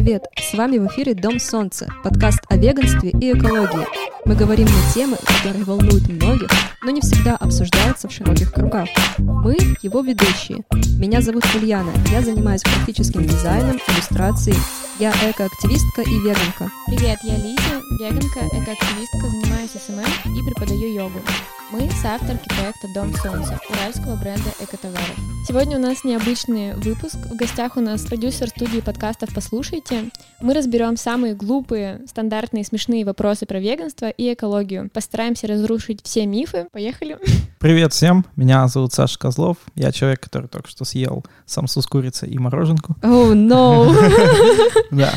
привет! С вами в эфире Дом Солнца, подкаст о веганстве и экологии. Мы говорим на темы, которые волнуют многих, но не всегда обсуждаются в широких кругах. Мы — его ведущие. Меня зовут Ульяна, я занимаюсь графическим дизайном, иллюстрацией. Я экоактивистка и веганка. Привет, я Лиза, веганка, экоактивистка, занимаюсь SMM и преподаю йогу. Мы соавторки проекта «Дом Солнца» уральского бренда экотоваров. Сегодня у нас необычный выпуск. В гостях у нас продюсер студии подкастов «Послушайте». Мы разберем самые глупые, стандартные, смешные вопросы про веганство и экологию. Постараемся разрушить все мифы. Поехали! Привет всем, меня зовут Саша Козлов. Я человек, который только что съел самсу с курицей и мороженку. Oh, no! Да.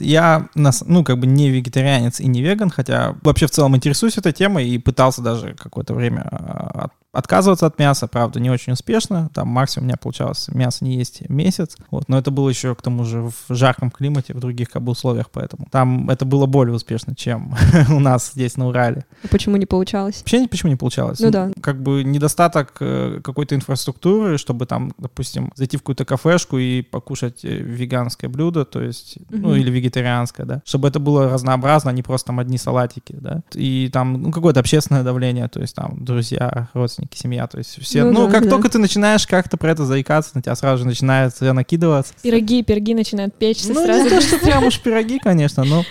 Я, ну, как бы не вегетарианец и не веган, хотя вообще в целом интересуюсь этой темой и пытался даже какое-то время а, отказываться от мяса, правда, не очень успешно. Там максимум у меня получалось мясо не есть месяц. Вот, но это было еще к тому же в жарком климате, в других как бы условиях, поэтому там это было более успешно, чем у нас здесь на Урале. А почему не получалось? Вообще почему не получалось? Ну да. Как бы недостаток э, какой-то инфраструктуры, чтобы там, допустим, зайти в какую-то кафешку и покушать э, веганское блюдо, то есть, угу. ну или вегетарианское, да, чтобы это было разнообразно, а не просто там одни салатики, да, и там ну, какое-то общественное давление, то есть там друзья, родственники, родственники, семья, то есть все, ну, ну да, как да. только ты начинаешь как-то про это заикаться, на тебя сразу же начинает накидываться. Пироги, пироги начинают печься ну, сразу. не то, что прям уж пироги, конечно, но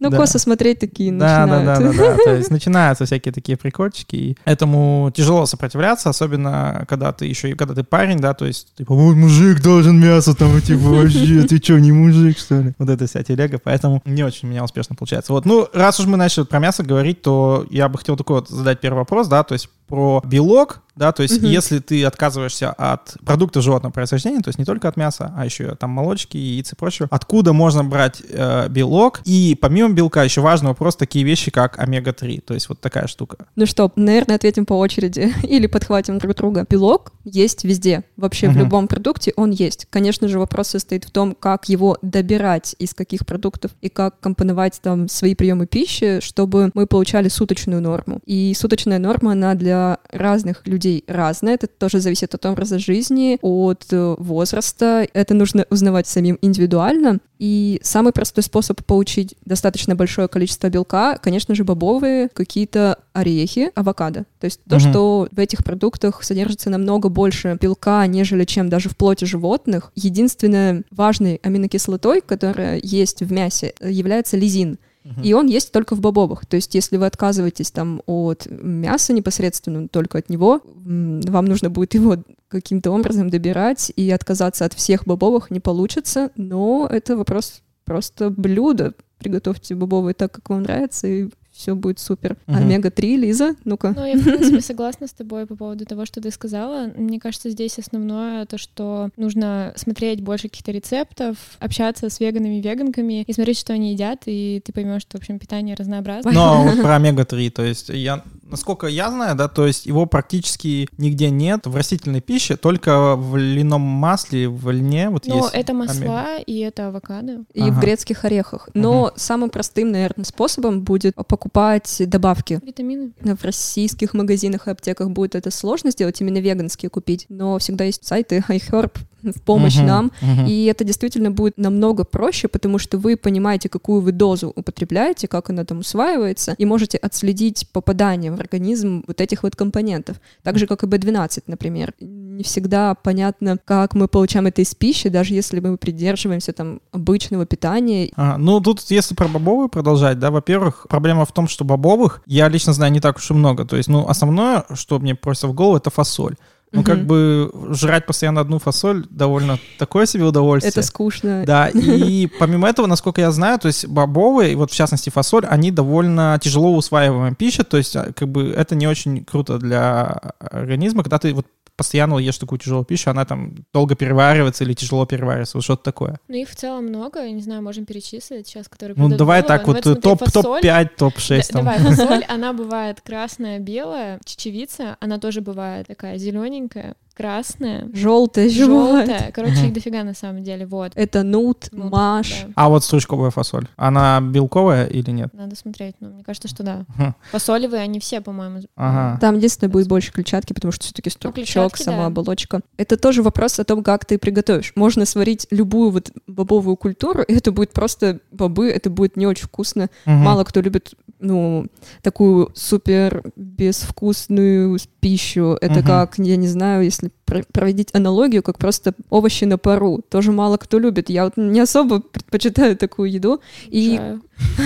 ну, да. косо смотреть такие да, начинают. Да, да, да, да. То есть начинаются всякие такие прикольчики. И этому тяжело сопротивляться, особенно когда ты еще и когда ты парень, да, то есть типа, вот мужик должен мясо там, типа, вообще, ты что, не мужик, что ли? Вот это вся телега, поэтому не очень у меня успешно получается. Вот, ну, раз уж мы начали про мясо говорить, то я бы хотел такой вот задать первый вопрос, да, то есть про белок, да, то есть угу. если ты отказываешься от продукта животного происхождения, то есть не только от мяса, а еще там молочки, яиц и прочего, откуда можно брать э, белок? И помимо белка еще важный вопрос такие вещи, как омега-3, то есть вот такая штука. Ну что, наверное, ответим по очереди или подхватим друг друга. Белок есть везде, вообще угу. в любом продукте он есть. Конечно же, вопрос состоит в том, как его добирать, из каких продуктов и как компоновать там свои приемы пищи, чтобы мы получали суточную норму. И суточная норма, она для разных людей разное, это тоже зависит от образа жизни, от э, возраста, это нужно узнавать самим индивидуально. И самый простой способ получить достаточно большое количество белка, конечно же, бобовые, какие-то орехи, авокадо. То есть то, угу. что в этих продуктах содержится намного больше белка, нежели чем даже в плоти животных. Единственной важной аминокислотой, которая есть в мясе, является лизин. И он есть только в бобовых. То есть, если вы отказываетесь там от мяса непосредственно, только от него, вам нужно будет его каким-то образом добирать, и отказаться от всех бобовых не получится, но это вопрос просто блюда. Приготовьте бобовые так, как вам нравится, и все будет супер. Угу. Омега-3, Лиза, ну-ка. Ну, я, в принципе, согласна с тобой по поводу того, что ты сказала. Мне кажется, здесь основное то, что нужно смотреть больше каких-то рецептов, общаться с веганами, веганками и смотреть, что они едят, и ты поймешь, что, в общем, питание разнообразное. Но вот про омега-3, то есть я насколько я знаю, да, то есть его практически нигде нет в растительной пище, только в льняном масле, в льне вот Но есть. это масла омега. и это авокадо. И ага. в грецких орехах. Но ага. самым простым, наверное, способом будет покупать добавки. Витамины. В российских магазинах и аптеках будет это сложно сделать, именно веганские купить. Но всегда есть сайты iHerb, в помощь uh-huh, нам. Uh-huh. И это действительно будет намного проще, потому что вы понимаете, какую вы дозу употребляете, как она там усваивается, и можете отследить попадание в организм вот этих вот компонентов. Так же, как и B12, например. Не всегда понятно, как мы получаем это из пищи, даже если мы придерживаемся там обычного питания. А, ну, тут, если про бобовые продолжать, да, во-первых, проблема в том, что бобовых я лично знаю не так уж и много. То есть, ну, основное, что мне просто в голову, это фасоль. Ну, как бы жрать постоянно одну фасоль довольно такое себе удовольствие. Это скучно. Да, и помимо этого, насколько я знаю, то есть бобовые, вот в частности фасоль, они довольно тяжело усваиваемая пища, то есть а, как бы это не очень круто для организма, когда ты вот постоянно ешь такую тяжелую пищу, она там долго переваривается или тяжело переваривается, вот что-то такое. Ну их в целом много, я не знаю, можем перечислить сейчас, которые Ну давай так, вот топ-5, топ-5, топ-6 Давай, фасоль, она бывает красная, белая, чечевица, она тоже бывает такая зелененькая, красное, Желтое, желтое. желтое. Короче, их дофига на самом деле. Вот. Это нут, Ну, маш. да. А вот стручковая фасоль, она белковая или нет? Надо смотреть, но мне кажется, что да. Хм. Фасолевые они все, по-моему. Ага. Там единственное будет больше клетчатки, потому что все-таки стручок, клетчатки, сама да. оболочка. Это тоже вопрос о том, как ты приготовишь. Можно сварить любую вот бобовую культуру, и это будет просто бобы, это будет не очень вкусно. Мало кто любит, ну, такую супер безвкусную пищу. Это Мгм. как, я не знаю, если проводить аналогию, как просто овощи на пару. Тоже мало кто любит. Я вот не особо предпочитаю такую еду. И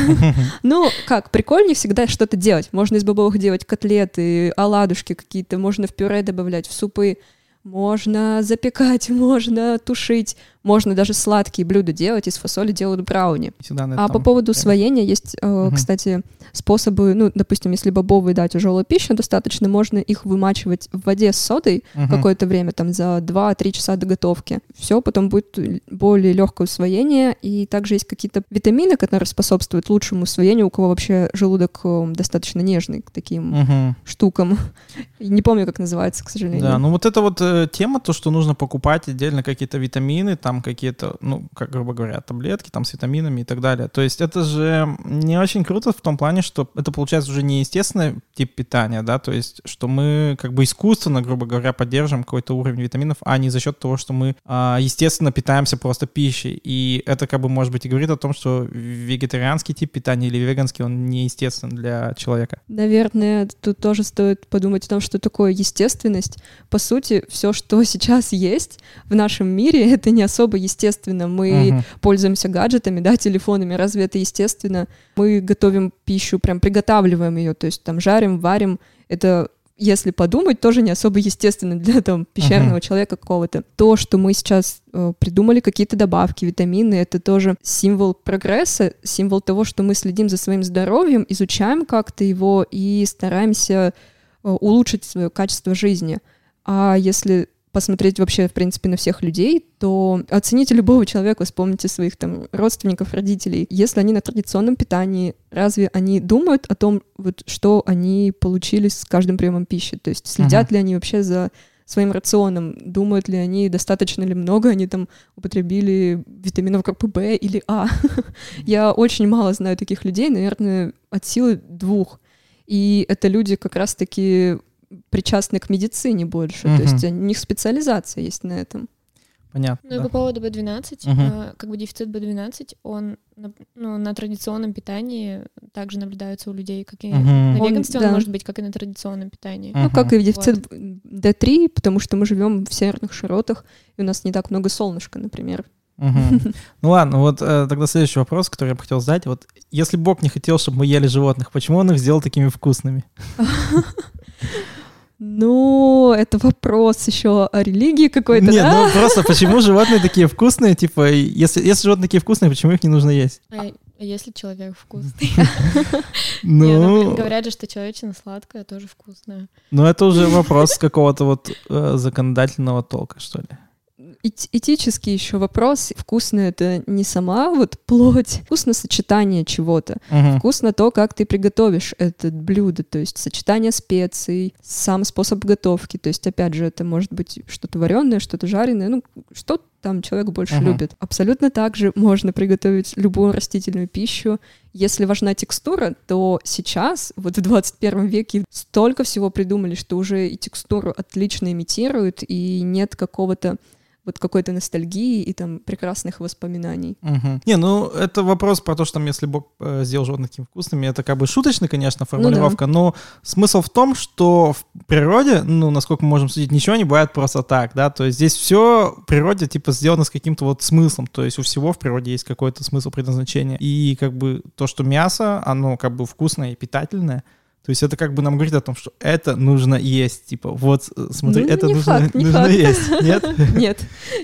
ну, как, прикольнее всегда что-то делать. Можно из бобовых делать котлеты, оладушки какие-то, можно в пюре добавлять, в супы. Можно запекать, можно тушить, можно даже сладкие блюда делать, из фасоли делают брауни. Всегда А по этом поводу прям. усвоения есть, э, Мгм. кстати, способы, ну, допустим, если бобовые, да, тяжелая пища, достаточно можно их вымачивать в воде с содой Мгм. какое-то время, там, за 2-3 часа до готовки. Все, потом будет более легкое усвоение, и также есть какие-то витамины, которые способствуют лучшему усвоению, у кого вообще желудок э, достаточно нежный к таким Мгм. штукам. Не помню, как называется, к сожалению. Да, ну вот это вот э, тема, то, что нужно покупать отдельно какие-то витамины, там какие-то, ну, как грубо говоря, таблетки там с витаминами и так далее. То есть это же не очень круто в том плане, что это получается уже не естественный тип питания, да, то есть что мы как бы искусственно, грубо говоря, поддерживаем какой-то уровень витаминов, а не за счет того, что мы а, естественно питаемся просто пищей. И это как бы, может быть, и говорит о том, что вегетарианский тип питания или веганский, он неестествен для человека. Наверное, тут тоже стоит подумать о том, что такое естественность. По сути, все, что сейчас есть в нашем мире, это не особо естественно. Мы Мгм. пользуемся гаджетами, да, телефонами. Разве это естественно? Мы готовим пищу, прям приготавливаем ее, то есть там жарим, варим. Это если подумать, тоже не особо естественно для там пещерного Мгм. человека какого-то. То, что мы сейчас э, придумали какие-то добавки, витамины, это тоже символ прогресса, символ того, что мы следим за своим здоровьем, изучаем как-то его и стараемся э, улучшить свое качество жизни. А если посмотреть вообще, в принципе, на всех людей, то оцените любого человека, вспомните своих там родственников, родителей. Если они на традиционном питании, разве они думают о том, вот, что они получили с каждым приемом пищи? То есть следят ли они вообще за своим рационом, думают ли они, достаточно ли много они там употребили витаминов группы В или А. Я очень мало знаю таких людей, наверное, от силы двух. И это люди как раз-таки причастны к медицине больше, Мгм. то есть у них специализация есть на этом. Понятно. Ну и да. по поводу B12, Мгм. э, как бы дефицит B12, он на, ну, на традиционном питании также наблюдается у людей, как и Мгм. на Он- веганстве, да. он может быть как и на традиционном питании. Мгм. Ну, как и дефицит D3, потому что мы живем в северных широтах, и у нас не так много солнышка, например. Мгм. Ну ладно, вот э, тогда следующий вопрос, который я бы хотел задать. Вот если Бог не хотел, чтобы мы ели животных, почему он их сделал такими вкусными? Ну, это вопрос еще о религии какой-то, Нет, да? ну просто почему животные такие вкусные? Типа, если, если животные такие вкусные, почему их не нужно есть? А а если человек вкусный? Ну, ну, говорят же, что человечина сладкая тоже вкусная. ну это уже вопрос какого-то вот э, законодательного толка, что ли. Эти- Этический еще вопрос. Вкусно это не сама вот плоть, вкусно сочетание чего-то. Мгм. Вкусно то, как ты приготовишь это блюдо, то есть сочетание специй, сам способ готовки. То есть, опять же, это может быть что-то вареное, что-то жареное, ну, что там человек больше Мгм. любит. Абсолютно так же можно приготовить любую растительную пищу. Если важна текстура, то сейчас, вот в 21 веке, столько всего придумали, что уже и текстуру отлично имитируют, и нет какого-то вот какой-то ностальгии и там прекрасных воспоминаний. Мгм. Не, ну это вопрос про то, что там, если Бог э, сделал животных такими вкусными, это как бы шуточный, конечно, формулировка, но смысл в том, что в природе, ну, насколько мы можем судить, ничего не бывает просто так, да, то есть здесь все в природе, типа, сделано с каким-то вот смыслом, то есть у всего в природе есть какой-то смысл предназначения, и как бы то, что мясо, оно как бы вкусное и питательное, то есть это как бы нам говорит о том, что это нужно есть, типа, вот, э, смотри, Ну, это не нужно, факт, не нужно факт. есть, нет? Нет,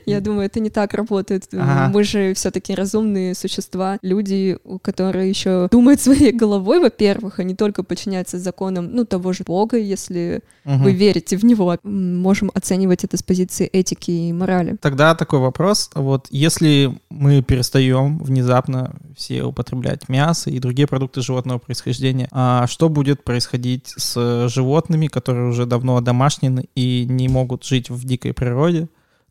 я думаю, это не так работает. Ага. Мы же все-таки разумные существа, люди, которые еще думают своей головой, во-первых, а не только подчиняются законам, ну, того же Бога, если Мгм. вы верите в него. Можем оценивать это с позиции этики и морали. Тогда такой вопрос. Вот если мы перестаем внезапно все употреблять мясо и другие продукты животного происхождения, а что будет происходить с животными, которые уже давно одомашнены и не могут жить в дикой природе.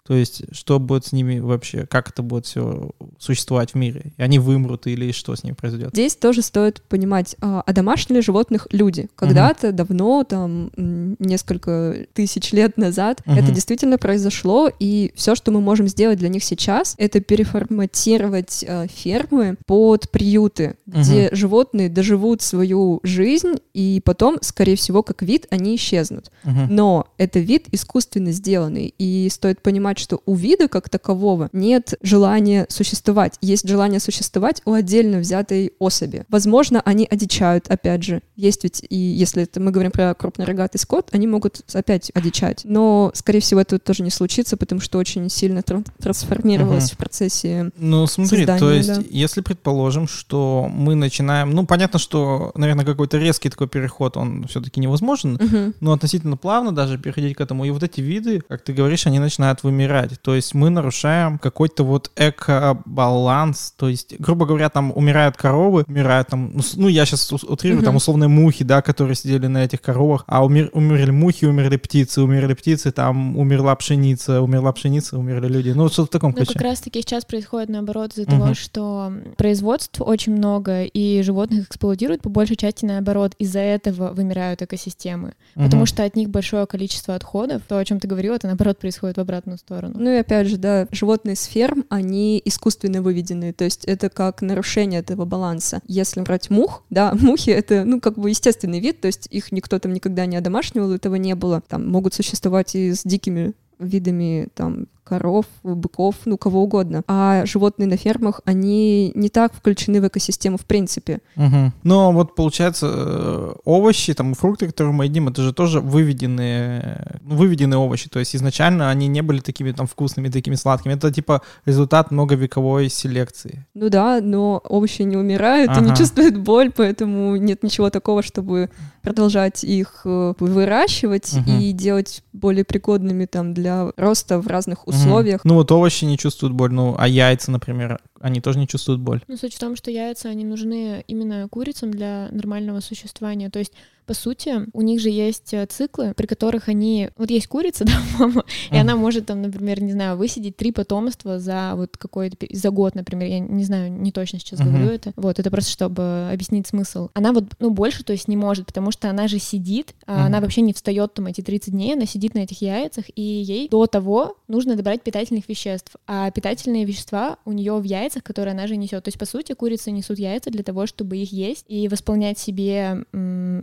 То есть, что будет с ними вообще, как это будет все существовать в мире? И они вымрут или что с ними произойдет? Здесь тоже стоит понимать, а домашние животных люди. Когда-то угу. давно, там, несколько тысяч лет назад, угу. это действительно произошло, и все, что мы можем сделать для них сейчас, это переформатировать э, фермы под приюты, угу. где животные доживут свою жизнь, и потом, скорее всего, как вид, они исчезнут. Угу. Но это вид искусственно сделанный, и стоит понимать, понимать, что у вида как такового нет желания существовать. Есть желание существовать у отдельно взятой особи. Возможно, они одичают, опять же. Есть ведь, и если это мы говорим про крупнорогатый скот, они могут опять одичать. Но, скорее всего, это тоже не случится, потому что очень сильно тр трансформировалось угу. в процессе Ну, смотри, создания, то есть, да. если предположим, что мы начинаем... Ну, понятно, что, наверное, какой-то резкий такой переход, он все-таки невозможен, угу. но относительно плавно даже переходить к этому. И вот эти виды, как ты говоришь, они начинают вымирать умирать. То есть мы нарушаем какой-то вот эко-баланс. То есть, грубо говоря, там умирают коровы, умирают там, ну, ну я сейчас утрирую, угу. там условные мухи, да, которые сидели на этих коровах, а умер, умерли мухи, умерли птицы, умерли птицы, там умерла пшеница, умерла пшеница, умерли люди. Ну, что в таком ключе. Ну, как раз-таки сейчас происходит наоборот из-за угу. того, что производств очень много, и животных эксплуатируют по большей части наоборот. Из-за этого вымирают экосистемы. Угу. Потому что от них большое количество отходов. То, о чем ты говорила, это наоборот происходит в обратную сторону сторону. Ну и опять же, да, животные с ферм, они искусственно выведены, то есть это как нарушение этого баланса. Если брать мух, да, мухи — это, ну, как бы естественный вид, то есть их никто там никогда не одомашнивал, этого не было. Там могут существовать и с дикими видами там коров, быков, ну, кого угодно. А животные на фермах, они не так включены в экосистему в принципе. Угу. Но вот получается, э, овощи, там, фрукты, которые мы едим, это же тоже выведенные, ну, выведенные овощи. То есть изначально они не были такими там вкусными, такими сладкими. Это типа результат многовековой селекции. Ну да, но овощи не умирают ага. и не чувствуют боль, поэтому нет ничего такого, чтобы продолжать их э, выращивать угу. и делать более пригодными там для роста в разных условиях условиях. Ну вот овощи не чувствуют боль, ну а яйца, например, они тоже не чувствуют боль. Ну суть в том, что яйца, они нужны именно курицам для нормального существования. То есть по сути, у них же есть э, циклы, при которых они... Вот есть курица, да, мама, и она может там, например, не знаю, высидеть три потомства за вот какой-то... За год, например, я не знаю, не точно сейчас говорю это. Вот, это просто чтобы объяснить смысл. Она вот, ну, больше, то есть не может, потому что она же сидит, а она вообще не встает там эти 30 дней, она сидит на этих яйцах, и ей до того нужно добрать питательных веществ. А питательные вещества у нее в яйцах, которые она же несет. То есть, по сути, курицы несут яйца для того, чтобы их есть и восполнять себе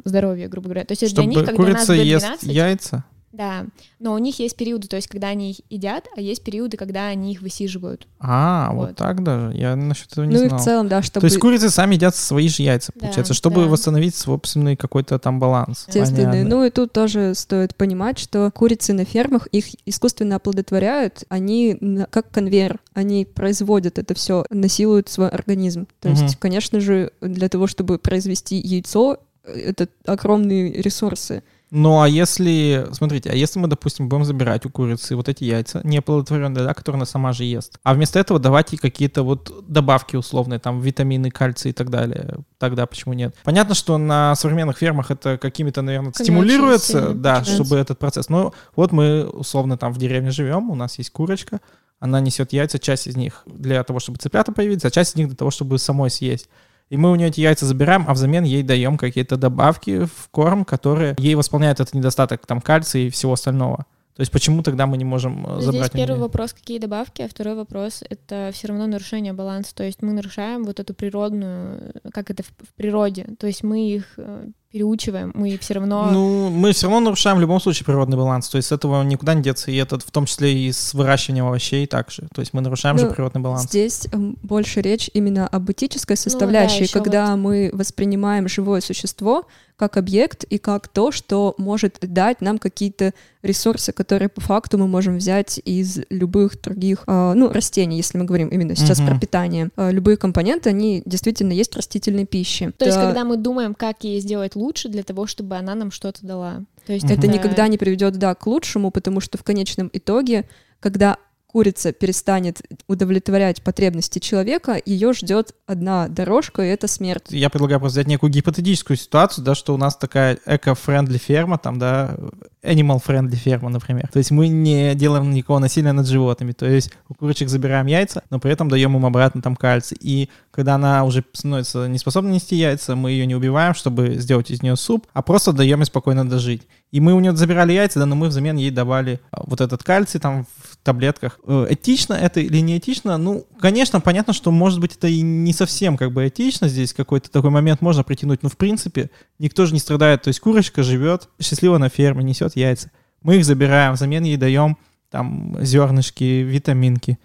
здоровье грубо говоря. То есть Чтобы для них, как курица нас ест яйца? Да, но у них есть периоды, то есть когда они их едят, а есть периоды, когда они их высиживают. А, вот, вот так даже? Я насчет этого не ну знал. Ну и в целом, да, чтобы... То есть курицы сами едят свои же яйца, получается, да, чтобы да. восстановить собственный какой-то там баланс. Естественный. Ну и тут тоже стоит понимать, что курицы на фермах, их искусственно оплодотворяют, они как конвейер, они производят это все, насилуют свой организм. То угу. есть, конечно же, для того, чтобы произвести яйцо, это огромные ресурсы. Ну, а если, смотрите, а если мы, допустим, будем забирать у курицы вот эти яйца, неоплодотворенные, да, которые она сама же ест, а вместо этого давать ей какие-то вот добавки условные, там, витамины, кальций и так далее, тогда почему нет? Понятно, что на современных фермах это какими-то, наверное, стимулируется, да, чтобы этот процесс. Но вот мы, условно, там в деревне живем, у нас есть курочка, она несет яйца, часть из них для того, чтобы цыплята появились, а часть из них для того, чтобы самой съесть. И мы у нее эти яйца забираем, а взамен ей даем какие-то добавки в корм, которые ей восполняют этот недостаток там кальция и всего остального. То есть почему тогда мы не можем э, забрать? Здесь первый вопрос, какие добавки, а второй вопрос — это все равно нарушение баланса. То есть мы нарушаем вот эту природную, как это в, в природе. То есть мы их э, переучиваем, мы все равно... Ну, мы все равно нарушаем в любом случае природный баланс, то есть с этого никуда не деться, и это в том числе и с выращиванием овощей также, то есть мы нарушаем ну, же природный баланс. Здесь эм, больше речь именно об этической составляющей, ну, да, когда вот... мы воспринимаем живое существо как объект и как то, что может дать нам какие-то ресурсы, которые по факту мы можем взять из любых других, э, ну, растений, если мы говорим именно сейчас uh-huh. про питание. Э, любые компоненты, они действительно есть в растительной пище. То да. есть, когда мы думаем, как ей сделать лучше для того, чтобы она нам что-то дала. То есть uh-huh. это никогда не приведет, да, к лучшему, потому что в конечном итоге, когда курица перестанет удовлетворять потребности человека, ее ждет одна дорожка, и это смерть. Я предлагаю просто взять некую гипотетическую ситуацию, да, что у нас такая эко-френдли ферма, там, да, animal-friendly ферма, например. То есть мы не делаем никакого насилия над животными. То есть у курочек забираем яйца, но при этом даем им обратно там кальций. И когда она уже становится не способна нести яйца, мы ее не убиваем, чтобы сделать из нее суп, а просто даем ей спокойно дожить. И мы у нее забирали яйца, да, но мы взамен ей давали а, вот этот кальций там в таблетках. Э, этично это или не этично? Ну, конечно, понятно, что может быть это и не совсем как бы этично. Здесь какой-то такой момент можно притянуть, но в принципе никто же не страдает. То есть курочка живет счастливо на ферме, несет яйца. Мы их забираем, взамен ей даем там зернышки, витаминки.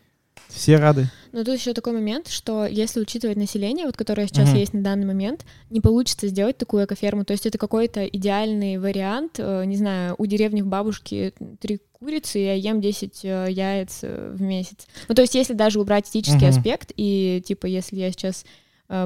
Все рады. Но тут еще такой момент, что если учитывать население, вот которое сейчас угу. есть на данный момент, не получится сделать такую экоферму. То есть это какой-то идеальный вариант. Э, не знаю, у деревни в бабушке три курицы, я ем 10 э, яиц э, в месяц. Ну, то есть если даже убрать этический угу. аспект, и типа если я сейчас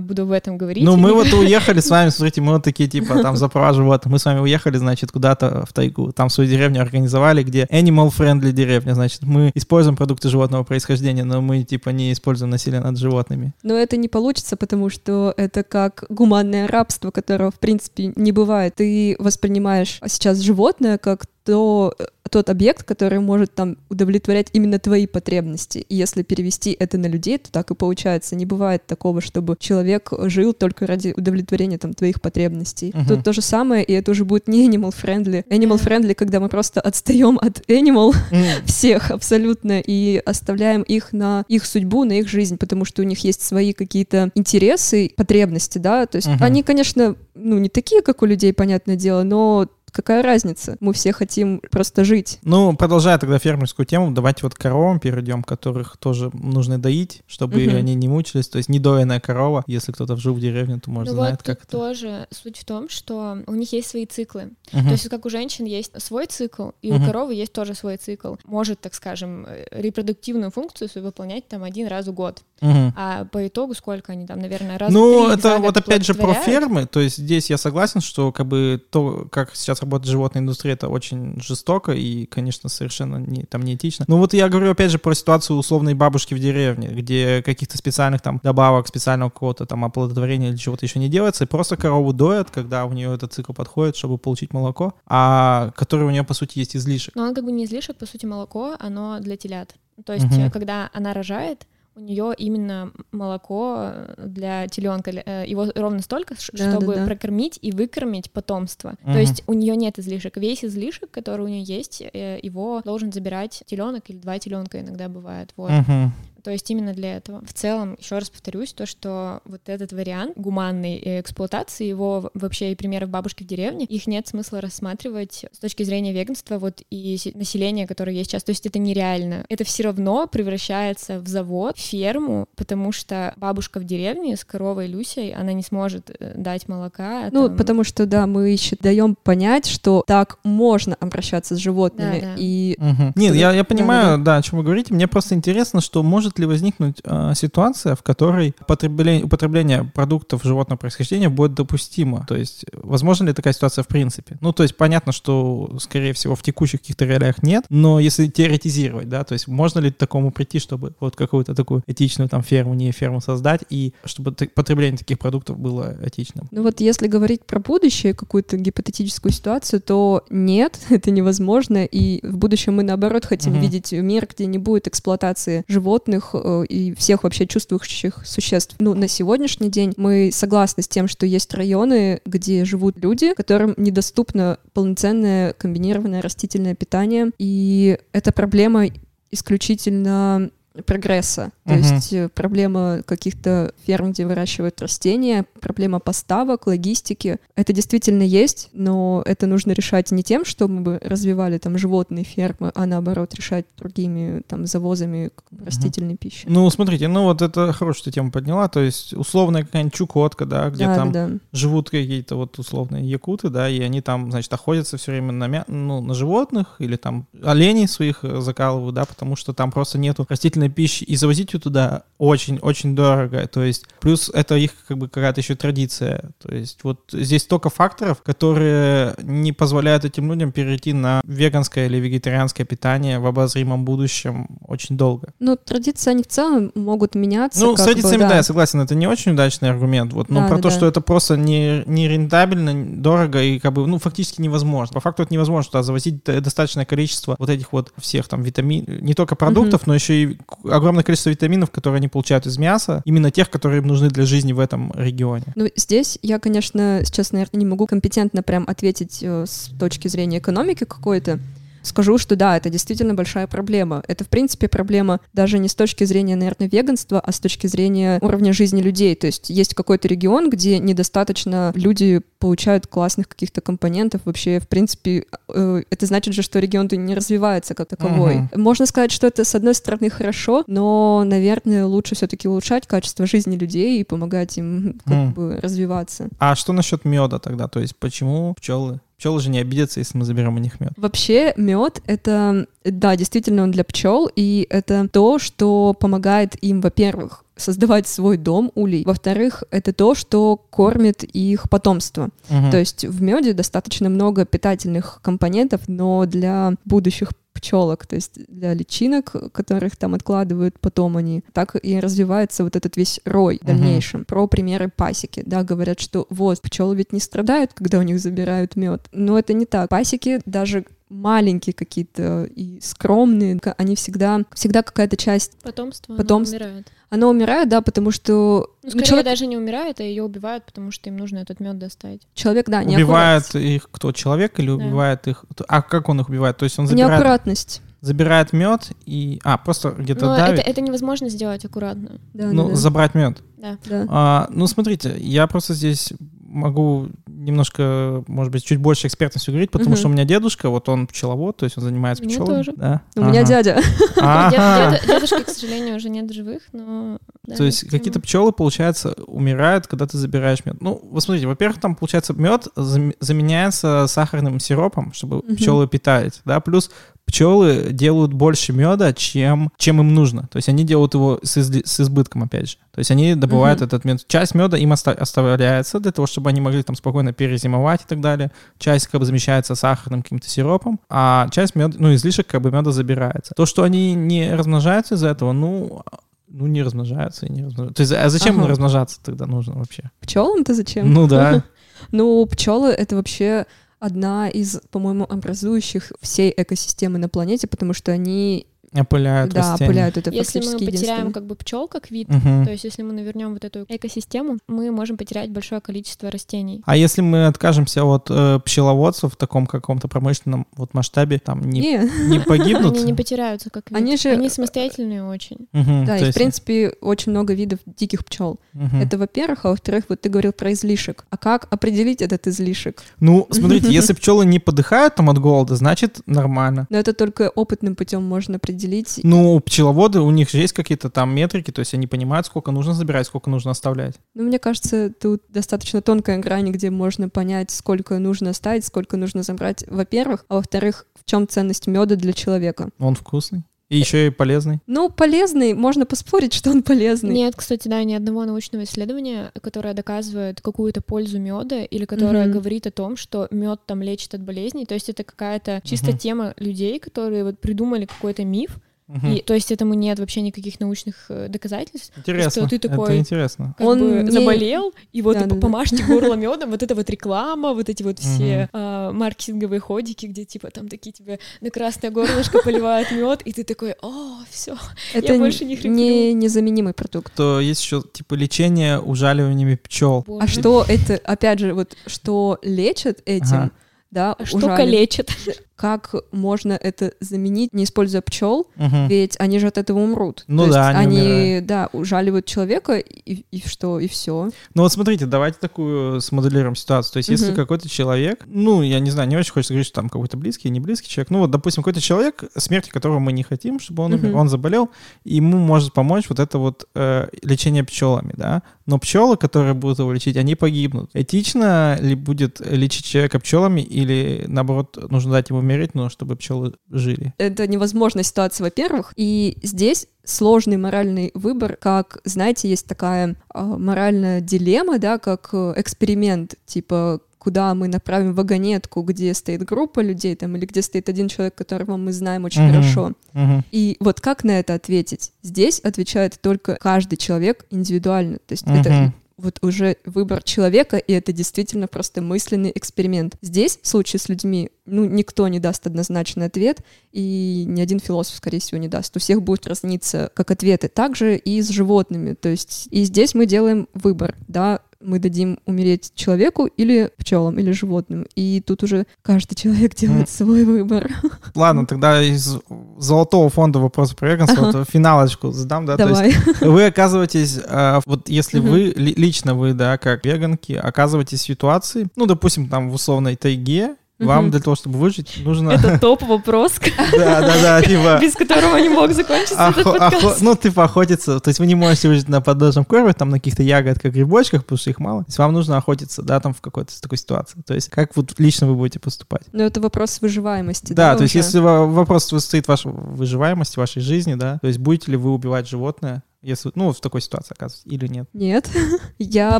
буду в этом говорить. Ну, мы вот уехали с вами, смотрите, мы вот такие, типа, там, за права животных. Мы с вами уехали, значит, куда-то в тайгу. Там свою деревню организовали, где animal-friendly деревня. Значит, мы используем продукты животного происхождения, но мы, типа, не используем насилие над животными. Но это не получится, потому что это как гуманное рабство, которого, в принципе, не бывает. Ты воспринимаешь сейчас животное как то тот объект, который может там удовлетворять именно твои потребности. И если перевести это на людей, то так и получается. Не бывает такого, чтобы человек жил только ради удовлетворения там твоих потребностей. Uh-huh. Тут то же самое, и это уже будет не animal friendly. Animal friendly, когда мы просто отстаем от animal uh-huh. всех абсолютно и оставляем их на их судьбу, на их жизнь, потому что у них есть свои какие-то интересы, потребности, да. То есть uh-huh. они, конечно, ну не такие, как у людей, понятное дело, но какая разница? Мы все хотим просто жить. Ну, продолжая тогда фермерскую тему, давайте вот к коровам перейдем, которых тоже нужно доить, чтобы угу. они не мучились. То есть недоенная корова, если кто-то жил в деревне, то может ну знает, вот как это. тоже суть в том, что у них есть свои циклы. Угу. То есть как у женщин есть свой цикл, и угу. у коровы есть тоже свой цикл. Может, так скажем, репродуктивную функцию свою выполнять там один раз в год. Угу. А по итогу сколько они там, наверное, раз Ну, это вот опять же про фермы. То есть здесь я согласен, что как бы то, как сейчас работает животная индустрия, это очень жестоко и, конечно, совершенно не, там неэтично. Но вот я говорю опять же про ситуацию условной бабушки в деревне, где каких-то специальных там добавок, специального какого-то там оплодотворения или чего-то еще не делается, и просто корову доят, когда у нее этот цикл подходит, чтобы получить молоко, а который у нее, по сути, есть излишек. Но он как бы не излишек, по сути, молоко, оно для телят. То есть, угу. когда она рожает, у нее именно молоко для теленка, э, его ровно столько, да, чтобы да, да. прокормить и выкормить потомство. Угу. То есть у нее нет излишек. Весь излишек, который у нее есть, э, его должен забирать теленок или два теленка иногда бывает. Вот. Угу. То есть именно для этого. В целом, еще раз повторюсь, то, что вот этот вариант гуманной эксплуатации, его вообще и примеров бабушки в деревне, их нет смысла рассматривать с точки зрения веганства вот и населения, которое есть сейчас. То есть это нереально. Это все равно превращается в завод, в ферму, потому что бабушка в деревне с коровой Люсей, она не сможет э, дать молока. Ну, там... потому что, да, мы еще даем понять, что так можно обращаться с животными. Да, да. И... Угу. Нет, я, я понимаю, да, да. да, о чем вы говорите. Мне просто интересно, что может может ли возникнуть э, ситуация, в которой употребление, употребление продуктов животного происхождения будет допустимо? То есть, возможно ли такая ситуация в принципе? Ну, то есть, понятно, что, скорее всего, в текущих каких-то реалиях нет, но если теоретизировать, да, то есть, можно ли к такому прийти, чтобы вот какую-то такую этичную там ферму, не ферму создать, и чтобы потребление таких продуктов было этичным? Ну вот, если говорить про будущее, какую-то гипотетическую ситуацию, то нет, это невозможно, и в будущем мы, наоборот, хотим угу. видеть мир, где не будет эксплуатации животных, животных э, и всех вообще чувствующих существ. Ну, на сегодняшний день мы согласны с тем, что есть районы, где живут люди, которым недоступно полноценное комбинированное растительное питание, и эта проблема исключительно прогресса. То uh-huh. есть э, проблема каких-то ферм, где выращивают растения, проблема поставок, логистики. Это действительно есть, но это нужно решать не тем, что мы бы развивали там животные фермы, а наоборот решать другими там завозами растительной uh-huh. пищи. Ну, смотрите, ну вот это хорошую тему подняла, то есть условная какая-нибудь Чукотка, да, где да, там да. живут какие-то вот условные якуты, да, и они там, значит, охотятся все время на, мя... ну, на животных или там оленей своих закалывают, да, потому что там просто нету растительной растительной пищи, и завозить ее туда очень-очень дорого. То есть, плюс это их как бы какая-то еще традиция. То есть, вот здесь столько факторов, которые не позволяют этим людям перейти на веганское или вегетарианское питание в обозримом будущем очень долго. Ну, традиции, они в целом могут меняться. Ну, с традициями, бы, да. я согласен, это не очень удачный аргумент. Вот, но Да, про да, то, да. что это просто не, не рентабельно, дорого и как бы, ну, фактически невозможно. По факту это невозможно туда завозить достаточное количество вот этих вот всех там витамин, не только продуктов, но еще и огромное количество витаминов, которые они получают из мяса, именно тех, которые им нужны для жизни в этом регионе. Ну, здесь я, конечно, сейчас, наверное, не могу компетентно прям ответить э, с точки зрения экономики какой-то. Скажу, что да, это действительно большая проблема. Это, в принципе, проблема даже не с точки зрения, наверное, веганства, а с точки зрения уровня жизни людей. То есть есть какой-то регион, где недостаточно люди получают классных каких-то компонентов. Вообще, в принципе, э, это значит же, что регион не развивается как таковой. Мгм. Можно сказать, что это, с одной стороны, хорошо, но, наверное, лучше все-таки улучшать качество жизни людей и помогать им как М. бы развиваться. А что насчет меда тогда? То есть почему пчелы? Пчелы же не обидятся, если мы заберем у них мед. Вообще мед это, да, действительно он для пчел, и это то, что помогает им, во-первых, создавать свой дом улей, во-вторых, это то, что кормит их потомство. Мгм. То есть в меде достаточно много питательных компонентов, но для будущих пчелок, то есть для личинок, которых там откладывают потом они, так и развивается вот этот весь рой в дальнейшем. Про примеры пасеки, да, говорят, что вот, пчелы ведь не страдают, когда у них забирают мед, но это не так. Пасеки даже маленькие какие-то и скромные, они всегда, всегда какая-то часть, Потомство, оно Потомство. умирает. оно умирает, да, потому что Ну, ну, скорее человек, даже не умирает, а ее убивают, потому что им нужно этот мед достать. человек, да, убивает неаккурат- их кто, человек или Да. убивает их? А как он их убивает? То есть он забирает, неаккуратность. забирает мед и... А, просто где-то Но это, давит? это невозможно сделать аккуратно. Да, ну, да, да. забрать мед. Да. Да. А, ну, смотрите, я просто здесь могу немножко, может быть, чуть больше экспертностью говорить, потому Мгм. что у меня дедушка, вот он пчеловод, то есть он занимается У меня пчелами. тоже. Да. У меня Ага. дядя. Дед- дед- Дедушки, к сожалению, уже нет живых, но... То есть какие-то пчелы, получается, умирают, когда ты забираешь мед. Ну, вот смотрите, во-первых, там, получается, мед зам- заменяется сахарным сиропом, чтобы пчелы питались, да, плюс пчелы делают больше меда, чем, чем им нужно. То есть они делают его с, изли- с избытком, опять же. То есть они добывают Мгм. этот мед. Часть меда им оста- оставляется для того, чтобы они могли там спокойно перезимовать и так далее. Часть как бы замещается сахарным каким-то сиропом, а часть меда, ну, излишек как бы меда забирается. То, что они не размножаются из-за этого, ну, ну, не размножаются и не размножаются. То есть, а зачем Ага. размножаться тогда нужно вообще? Пчелам-то зачем? Ну да. Ну, пчелы это вообще одна из, по-моему, образующих всей экосистемы на планете, потому что они, Опыляют да, растения. опыляют это Если мы потеряем как бы пчел как вид, Мгм. то есть если мы навернем вот эту экосистему, мы можем потерять большое количество растений. А если мы откажемся от э, пчеловодства в таком каком-то промышленном вот масштабе, там не, Не, не погибнут? Они не потеряются как вид. Они же- Они самостоятельные очень. Мгм, да, и в принципе очень много видов диких пчел. мгм. Это во-первых, а во-вторых, вот ты говорил про излишек. А как определить этот излишек? Ну, смотрите, если пчелы не подыхают там от голода, значит нормально. Но это только опытным путем можно определить. Ну, пчеловоды, у них же есть какие-то там метрики, то есть они понимают, сколько нужно забирать, сколько нужно оставлять. Ну, мне кажется, тут достаточно тонкая грань, где можно понять, сколько нужно оставить, сколько нужно забрать, во-первых, а во-вторых, в чем ценность меда для человека. Он вкусный. И еще и полезный. Ну, полезный, можно поспорить, что он полезный. Нет, кстати, да, ни одного научного исследования, которое доказывает какую-то пользу меда или которое Мгм. говорит о том, что мед там лечит от болезней. То есть это какая-то чисто Мгм. тема людей, которые вот придумали какой-то миф. Мгм. И, то есть этому нет вообще никаких научных э, доказательств. Интересно. что ты такой- Это интересно. Как Он бы не- заболел, и вот Да-да-да. по- помажьте горло медом, вот это вот реклама, вот эти вот все а, маркетинговые ходики, где типа там такие тебе на красное горлышко поливают мед, и ты такой, о, все. это я больше не хриплю. не незаменимый продукт. То есть еще типа лечение ужаливаниями пчел. А что это, опять же, вот что лечат этим, Ага. да, А что ужалив- калечит? как можно это заменить, не используя пчел, Мгм. ведь они же от этого умрут. Ну То есть да, они они, умирают. да, ужаливают человека, и, и что, и все. Ну вот смотрите, давайте такую смоделируем ситуацию. То есть если Мгм. какой-то человек, ну, я не знаю, не очень хочется говорить, что там какой-то близкий, не близкий человек, ну вот, допустим, какой-то человек, смерти которого мы не хотим, чтобы он умер, он заболел, и ему может помочь вот это вот э, лечение пчелами, да. Но пчелы, которые будут его лечить, они погибнут. Этично ли будет лечить человека пчелами или, наоборот, нужно дать ему умереть, но чтобы пчелы жили. Это невозможная ситуация, во-первых. И здесь сложный моральный выбор, как, знаете, есть такая э, моральная дилемма, да, как э, эксперимент, типа куда мы направим вагонетку, где стоит группа людей там, или где стоит один человек, которого мы знаем очень Мгм. хорошо. Мгм. И вот как на это ответить? Здесь отвечает только каждый человек индивидуально. То есть это Мгм. Вот уже выбор человека, и это действительно просто мысленный эксперимент. Здесь, в случае с людьми, ну, никто не даст однозначный ответ, и ни один философ, скорее всего, не даст. У всех будут разниться как ответы. Также и с животными. То есть и здесь мы делаем выбор, да, мы дадим умереть человеку или пчелам, или животным. И тут уже каждый человек делает свой выбор. Ладно, тогда из золотого фонда вопроса про веганство Ага. финалочку задам, да, то есть Давай. вы оказываетесь, э, вот если вы, ли- лично вы, да, как веганки, оказываетесь в ситуации, ну, допустим, там в условной тайге, вам для того, чтобы выжить, нужно... Это топ-вопрос, Да, да, да, типа... без которого не мог закончиться этот подкаст. Ну, типа охотиться. То есть вы не можете выжить на подножном корме, там на каких-то ягодках, грибочках, потому что их мало. То есть вам нужно охотиться, да, там в какой-то такой ситуации. То есть как вот лично вы будете поступать? Но это вопрос выживаемости. Да, Да, то есть если во- вопрос стоит ваша выживаемость вашей жизни, да, то есть будете ли вы убивать животное, если, ну, в такой ситуации оказывается, или нет. Нет. Я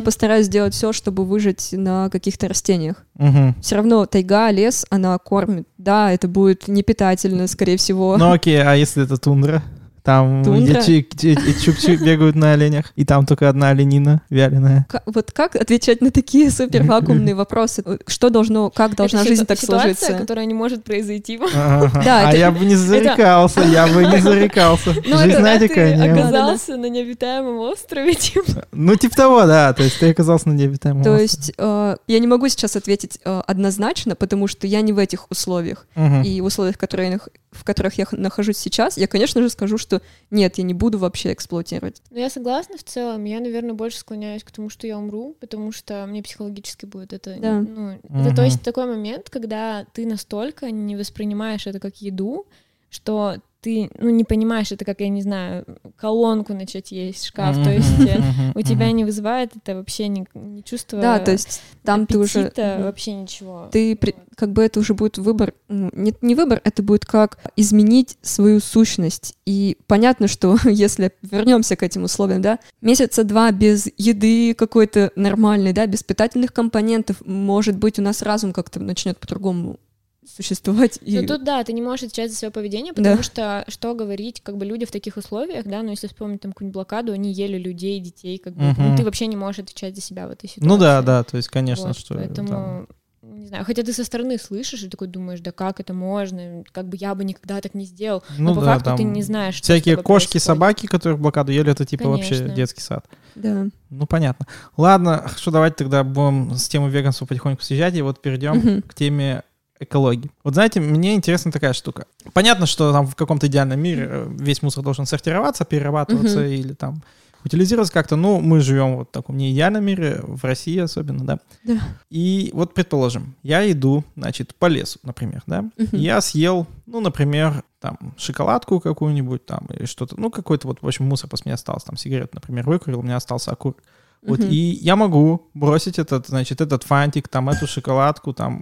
постараюсь сделать все, чтобы выжить на каких-то растениях. Мгм. Все равно тайга, лес, она кормит. Да, это будет не питательно, скорее всего. Ну окей, а если это тундра? Там Тундра? чукчи бегают на оленях, и там только одна оленина вяленая. Вот как отвечать на такие супер вакуумные вопросы? Что должно, как должна Это жизнь ситу- так ситуация, сложиться? которая не может произойти. Ага. Да, а это- я бы не зарекался, я бы не зарекался. Ну, Жизнь, это знаете, ты оказался на необитаемом острове, типа. Ну, типа того, да. То есть ты оказался на необитаемом То острове. есть э, я не могу сейчас ответить э, однозначно, потому что я не в этих условиях. Мгм. И в условиях, которые в которых я нахожусь сейчас, я, конечно же, скажу, что нет, я не буду вообще эксплуатировать. Ну, я согласна в целом. Я, наверное, больше склоняюсь к тому, что я умру, потому что мне психологически будет это... Да. Ну, это Мгм. то есть такой момент, когда ты настолько не воспринимаешь это как еду, что ты, ну, не понимаешь это как, я не знаю, колонку начать есть, шкаф. То есть Мгм, у тебя не вызывает это вообще ни, ни чувства Да, то есть там ты уже... вообще ничего. ты при- как бы это уже будет выбор, ну, не, не выбор, это будет как изменить свою сущность. И понятно, что если вернемся к этим условиям, да, месяца два без еды какой-то нормальной, да, без питательных компонентов, может быть, у нас разум как-то начнет по-другому существовать. И... Ну тут да, ты не можешь отвечать за свое поведение, Да. потому что что говорить, как бы люди в таких условиях, да, ну если вспомнить там какую-нибудь блокаду, они ели людей, детей, как бы, ну Мгм. ты вообще не можешь отвечать за себя в этой ситуации. Ну да, да, то есть, конечно, Вот, что... Поэтому, там- не знаю, хотя ты со стороны слышишь и такой думаешь, да как это можно, как бы я бы никогда так не сделал, Ну но по да, факту ты там не знаешь, Всякие кошки, происходит. собаки, которые в блокаду ели, это типа вообще Конечно. детский сад. Да. Ну, понятно. Ладно, что давайте тогда будем с темы веганства потихоньку съезжать, и вот перейдем Мгм. к теме экологии. Вот знаете, мне интересна такая штука. Понятно, что там в каком-то идеальном мире э, весь мусор должен сортироваться, перерабатываться Мгм. или там утилизироваться как-то. Ну, мы живем вот в таком неидеальном мире, в России особенно, да. Да. И вот, предположим, я иду, значит, по лесу, например, да. Мгм. Я съел, ну, например, там, шоколадку какую-нибудь там или что-то, ну, какой-то вот, в общем, мусор после меня остался, там, сигарет, например, выкурил, у меня остался окурок. Вот, Мгм. и я могу бросить этот, значит, этот фантик, там, эту шоколадку, там,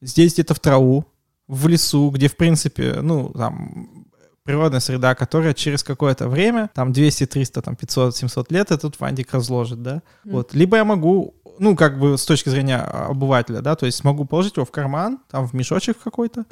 здесь где-то в траву, в лесу, где, в принципе, ну, там, природная среда, которая через какое-то время, там, 200, 300, там, 500, 700 лет этот фантик разложит, да. Мгм. Вот, либо я могу, ну, как бы с точки зрения обывателя, да, то есть смогу положить его в карман, там, в мешочек какой-то,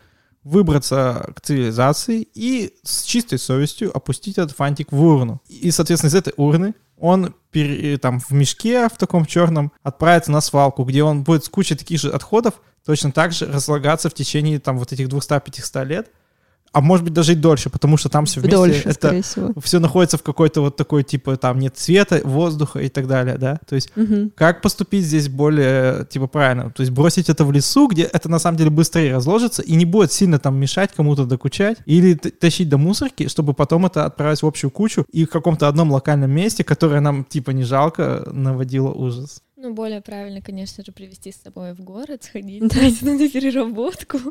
выбраться к цивилизации и с чистой совестью опустить этот фантик в урну. И, соответственно, из этой урны он пере- там в мешке в таком черном отправится на свалку, где он будет с кучей таких же отходов точно так же разлагаться в течение там вот этих 200-500 лет, а может быть даже и дольше, потому что там все вместе Дольше, это всего. все находится в какой-то вот такой типа там нет цвета, воздуха и так далее, да, то есть Мгм. как поступить здесь более, типа, правильно? То есть бросить это в лесу, где это на самом деле быстрее разложится и не будет сильно там мешать кому-то докучать, или тащить до мусорки, чтобы потом это отправить в общую кучу и в каком-то одном локальном месте, которое нам, типа, не жалко, наводило ужас. Ну, более правильно, конечно же, привезти с собой в город, сходить на переработку.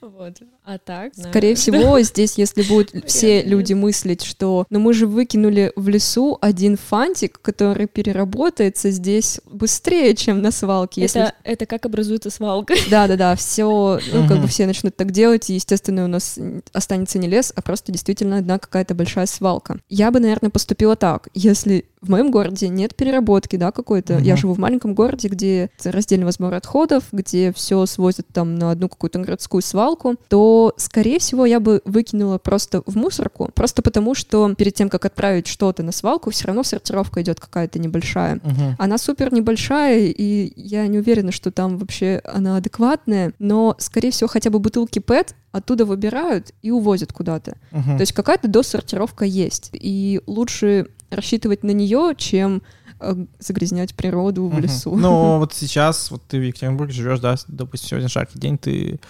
Вот. А так... Скорее всего, здесь, если будут все люди мыслить, что ну мы же выкинули в лесу один фантик, который переработается здесь быстрее, чем на свалке. Это, это как образуется свалка. Да-да-да, все, ну, как бы все начнут так делать, и, естественно, у нас останется не лес, а просто действительно одна какая-то большая свалка. Я бы, наверное, поступила так. Если в моем городе нет переработки, да, какой-то. Uh-huh. Я живу в маленьком городе, где раздельный сбор отходов, где все свозят там на одну какую-то городскую свалку, то, скорее всего, я бы выкинула просто в мусорку, просто потому что перед тем, как отправить что-то на свалку, все равно сортировка идет какая-то небольшая. Uh-huh. Она супер небольшая, и я не уверена, что там вообще она адекватная, но, скорее всего, хотя бы бутылки PET оттуда выбирают и увозят куда-то. Uh-huh. То есть какая-то досортировка есть. И лучше рассчитывать на нее, чем э, загрязнять природу в лесу. Ну, вот сейчас, вот ты в Екатеринбурге живешь, да, допустим, сегодня жаркий день, ты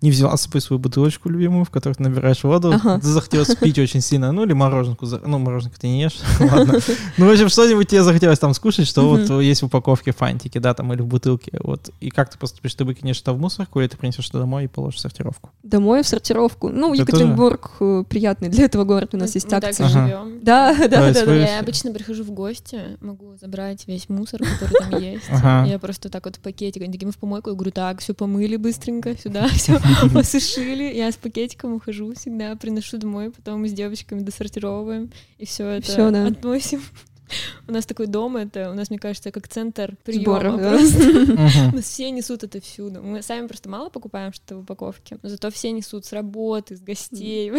не взяла с собой свою бутылочку любимую, в которой ты набираешь воду, ага. захотелось пить очень сильно, ну или мороженку, ну мороженку ты не ешь, ладно. Ну, в общем, что-нибудь тебе захотелось там скушать, что вот есть в упаковке фантики, да, там или в бутылке, вот. И как ты поступишь, ты выкинешь это в мусорку, или ты принесешь это домой и положишь в сортировку? Домой в сортировку. Ну, Екатеринбург э, приятный для этого город, у нас есть акции. Мы живем. Да, да, да. Я обычно прихожу в гости, могу забрать весь мусор, который там есть. Я просто так вот в пакетик, они такие, мы в помойку, я говорю, так, все помыли быстренько, сюда, все посушили. Я с пакетиком ухожу всегда, приношу домой, потом мы с девочками досортировываем, и все это всё, да. относим. У нас такой дом, это у нас, мне кажется, как центр приема. У нас все несут это всюду. Мы сами просто мало покупаем что-то в упаковке, но зато все несут с работы, с гостей.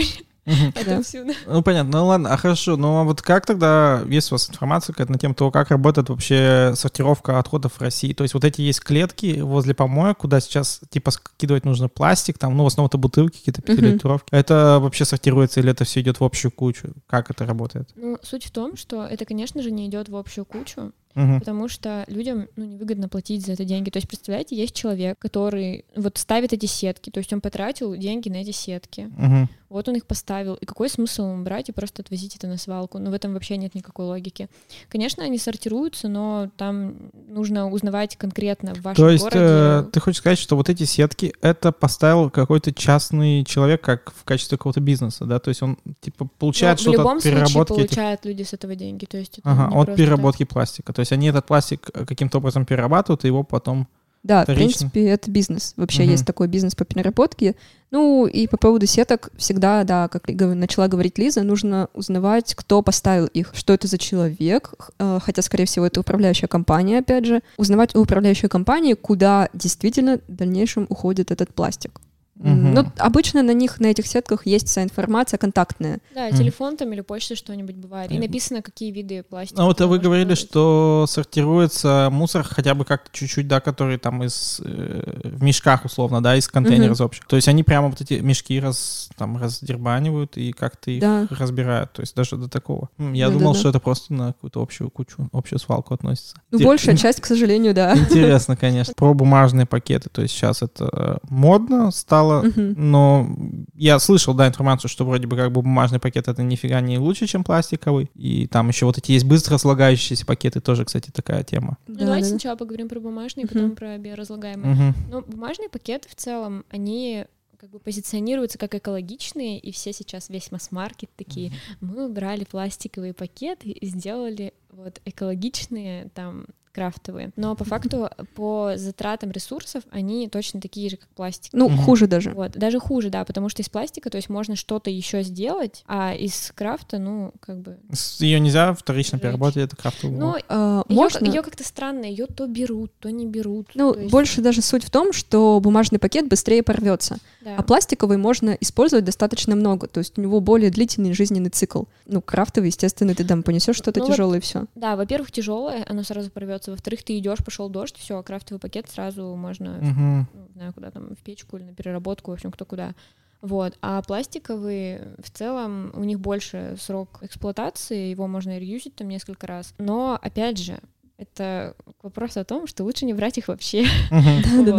Ну, понятно. Ну, ладно, а хорошо. Ну, а вот как тогда, есть у вас информация какая-то на тему того, как работает вообще сортировка отходов в России? То есть вот эти есть клетки возле помоек, куда сейчас, типа, скидывать нужно пластик, там, ну, в основном это бутылки, какие-то пятилитровки. Это вообще сортируется или это все идет в общую кучу? Как это работает? Ну, суть в том, что это, конечно же, не идет в общую кучу, угу. потому что людям ну, невыгодно платить за это деньги. То есть, представляете, есть человек, который вот ставит эти сетки, то есть он потратил деньги на эти сетки. Угу. Вот он их поставил. И какой смысл ему брать и просто отвозить это на свалку? Ну, в этом вообще нет никакой логики. Конечно, они сортируются, но там нужно узнавать конкретно в вашем То есть городе. Э, ты хочешь сказать, что вот эти сетки это поставил какой-то частный человек как в качестве какого-то бизнеса, да? То есть он типа получает ну, что-то от переработки. В любом случае получают люди с этого деньги. То есть ага, от переработки так. пластика. То есть они этот пластик каким-то образом перерабатывают и его потом да, Вторично. в принципе, это бизнес. Вообще угу. есть такой бизнес по переработке. Ну и по поводу сеток всегда, да, как начала говорить Лиза, нужно узнавать, кто поставил их, что это за человек, э, хотя, скорее всего, это управляющая компания, опять же. Узнавать у управляющей компании, куда действительно в дальнейшем уходит этот пластик. Угу. Ну, обычно на них, на этих сетках есть вся информация контактная. Да, телефон там или почта что-нибудь бывает. И написано, какие виды пластика. А вот вы говорили, быть. что сортируется мусор хотя бы как-то чуть-чуть, да, который там из э, в мешках условно, да, из контейнеров угу. общих. То есть они прямо вот эти мешки раз там раздербанивают и как-то их да. разбирают. То есть даже до такого. Я да, думал, да, да. что это просто на какую-то общую кучу, общую свалку относится. Ну, большая часть, к сожалению, да. Интересно, конечно. Про бумажные пакеты. То есть сейчас это модно стало стало, угу. но я слышал, да, информацию, что вроде бы как бы бумажный пакет это нифига не лучше, чем пластиковый. И там еще вот эти есть быстро слагающиеся пакеты, тоже, кстати, такая тема. Ну, да, давайте да. сначала поговорим про бумажные, угу. потом про биоразлагаемые. Угу. Но бумажные пакеты в целом, они как бы позиционируются как экологичные, и все сейчас весь масс-маркет такие, мы убрали пластиковые пакеты и сделали вот экологичные там крафтовые. Но по факту по затратам ресурсов они точно такие же, как пластик. Ну, угу. хуже даже. Вот, даже хуже, да, потому что из пластика, то есть можно что-то еще сделать, а из крафта, ну, как бы... Ее нельзя вторично Жечь. переработать, это крафтовый. Ну, э, ее, можно... ее как-то странно, ее то берут, то не берут. Ну, есть... больше даже суть в том, что бумажный пакет быстрее порвется, да. а пластиковый можно использовать достаточно много, то есть у него более длительный жизненный цикл. Ну, крафтовый, естественно, ты там понесешь что-то ну, тяжелое вот, и все. Да, во-первых, тяжелое, оно сразу порвется нравится. Во-вторых, ты идешь, пошел дождь, все, крафтовый пакет сразу можно, угу. не знаю, куда там, в печку или на переработку, в общем, кто куда. Вот. А пластиковые, в целом, у них больше срок эксплуатации, его можно реюзить там несколько раз. Но, опять же, Это вопрос о том, что лучше не брать их вообще.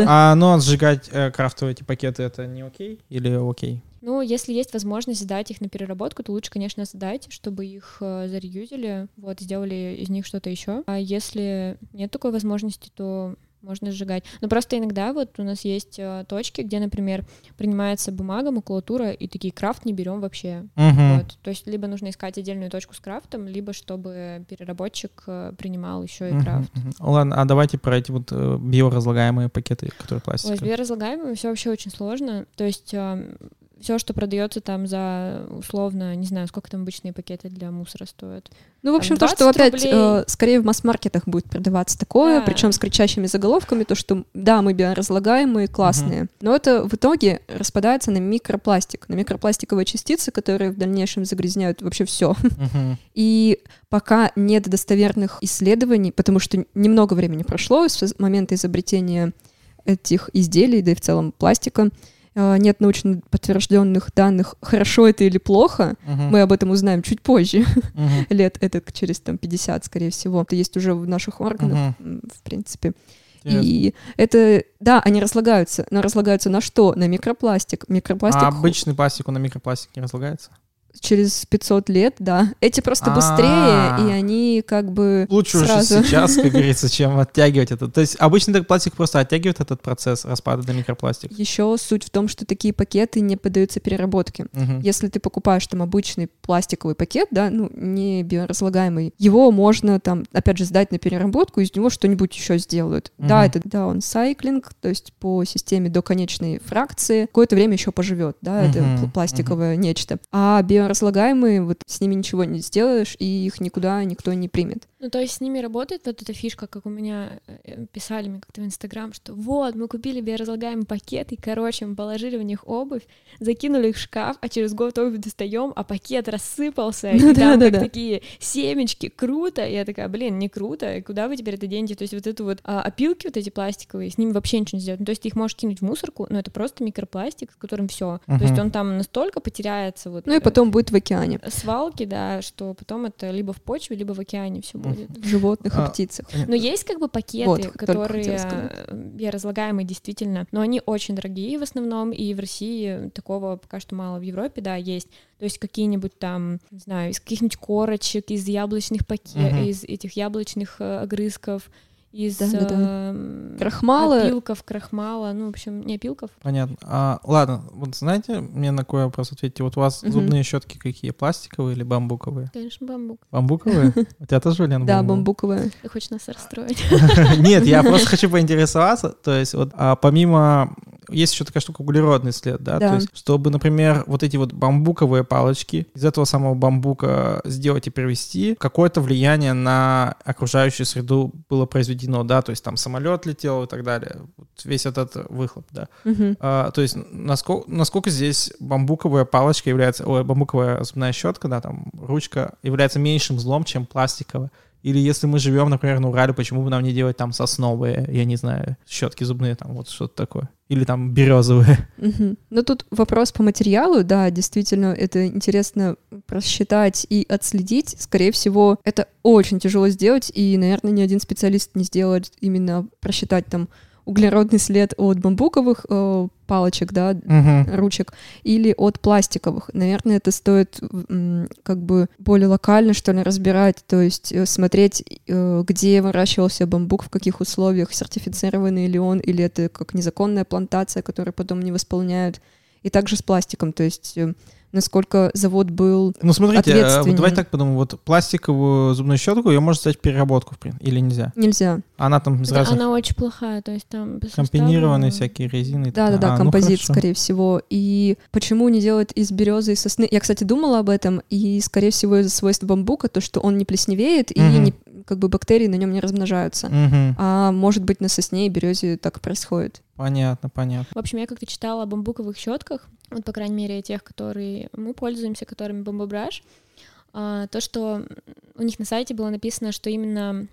А но сжигать э, крафтовые эти пакеты это не окей или окей? Ну, если есть возможность сдать их на переработку, то лучше, конечно, сдать, чтобы их э, зареюзили, вот, сделали из них что-то еще. А если нет такой возможности, то можно сжигать. Но просто иногда вот у нас есть э, точки, где, например, принимается бумага, макулатура, и такие крафт не берем вообще. Мгм. Вот. То есть либо нужно искать отдельную точку с крафтом, либо чтобы переработчик э, принимал еще и крафт. мгм. Ладно, а давайте про эти вот э, биоразлагаемые пакеты, которые Ой, с пластиковые. биоразлагаемыми все вообще очень сложно. То есть все, что продается там за условно, не знаю, сколько там обычные пакеты для мусора стоят. Ну, в общем, Там то, что 20 опять рублей. э, скорее в масс-маркетах будет продаваться такое, Да. причем с кричащими заголовками, то, что да, мы биоразлагаемые, классные, но это в итоге распадается на микропластик, на микропластиковые частицы, которые в дальнейшем загрязняют вообще все. Мгм. И пока нет достоверных исследований, потому что немного времени прошло с момента изобретения этих изделий, да и в целом пластика, нет научно подтвержденных данных, хорошо это или плохо, Мгм. мы об этом узнаем чуть позже Мгм. лет, это через там 50, скорее всего. Это есть уже в наших органах, м, в принципе. Интересно. И это, да, они разлагаются, но разлагаются на что? На микропластик. Микропластик А обычный пластик, он на микропластик не разлагается? Через 500 лет, да. Эти просто А. быстрее, и они как бы Лучше уже сразу. сейчас, как говорится, чем оттягивать это. То есть обычный так пластик просто оттягивает этот процесс распада на микропластик. Еще суть в том, что такие пакеты не поддаются переработке. Мгм. Если ты покупаешь там обычный пластиковый пакет, да, ну, не биоразлагаемый, его можно там, опять же, сдать на переработку, из него что-нибудь еще сделают. Да, Мгм. это даунсайклинг, то есть по системе до конечной фракции, какое-то время еще поживет, да, это Мгм, пл- пластиковое нечто. А биоразлагаемые, вот с ними ничего не сделаешь, и их никуда никто не примет. Ну, то есть с ними работает вот эта фишка, как у меня э, писали мне как-то в Инстаграм, что вот, мы купили биоразлагаемый пакет, и, короче, мы положили в них обувь, закинули их в шкаф, а через год обувь достаем, а пакет рассыпался, Ну и да, там да, как да. такие семечки, круто. И я такая, блин, не круто, и куда вы теперь это денете? То есть вот эту вот а, опилки вот эти пластиковые, с ними вообще ничего не сделать. Ну, то есть ты их можешь кинуть в мусорку, но это просто микропластик, с которым все. То есть он там настолько потеряется вот Ну и э, потом будет в океане. свалки, да, что потом это либо в почве, либо в океане все. Будет. В животных А, и птицах. Но есть как бы пакеты, Вот, которые э, биоразлагаемые действительно, но они очень дорогие в основном, и в России такого пока что мало. В Европе, да, есть. То есть какие-нибудь там, не знаю, из каких-нибудь корочек, из яблочных пакетов, из этих яблочных э, огрызков, из Да-да-да. эм, Крахмала. опилков, крахмала, ну, в общем, не опилков. Понятно. А, ладно, вот знаете, мне на какой вопрос ответьте? Вот у вас Мгм. зубные щетки какие? Пластиковые или бамбуковые? Конечно, бамбук. Бамбуковые? У тебя тоже, Лен, Да, бамбук? бамбуковая. Ты хочешь нас расстроить? Нет, я просто хочу поинтересоваться. То есть вот а, помимо... Есть еще такая штука углеродный след, да? Да. То есть чтобы, например, вот эти вот бамбуковые палочки из этого самого бамбука сделать и привезти, какое-то влияние на окружающую среду было произведено, да? То есть там самолет летел и так далее. Вот весь этот выхлоп, да. Мгм. А, то есть насколько, насколько здесь бамбуковая палочка является, ой, бамбуковая зубная щетка, да, там ручка является меньшим злом, чем пластиковая? Или если мы живем, например, на Урале, почему бы нам не делать там сосновые, я не знаю, щетки зубные, там вот что-то такое? Или там березовые? Мгм. Ну, тут вопрос по материалу, да, действительно, это интересно просчитать и отследить. Скорее всего, это очень тяжело сделать, и, наверное, ни один специалист не сделает именно просчитать там углеродный след от бамбуковых э, палочек, да, Мгм. ручек, или от пластиковых. Наверное, это стоит м, как бы более локально, что ли, разбирать, то есть э, смотреть, э, где выращивался бамбук, в каких условиях, сертифицированный ли он, или это как незаконная плантация, которую потом не восполняют. И также с пластиком, то есть э, насколько завод был... Ну, смотрите, э, вот Ответственнее. давай так подумаем, вот пластиковую зубную щетку, ее можно сдать в переработку, в принципе, или нельзя? Нельзя. Она там из Да, разных Она очень плохая, то есть там... комбинированные составу- всякие резины. и так Да-да-да. А, ну, композит, хорошо. скорее всего. И почему не делают из березы и сосны? Я, кстати, думала об этом, и, скорее всего, из-за свойств бамбука, то, что он не плесневеет, и Мгм. не- как бы бактерии на нем не размножаются. Мгм. А может быть, на сосне и березе так происходит. Понятно, понятно. В общем, я как-то читала о бамбуковых щетках, вот, по крайней мере, тех, которые мы пользуемся, которыми бамбубраш, а, то, что у них на сайте было написано, что именно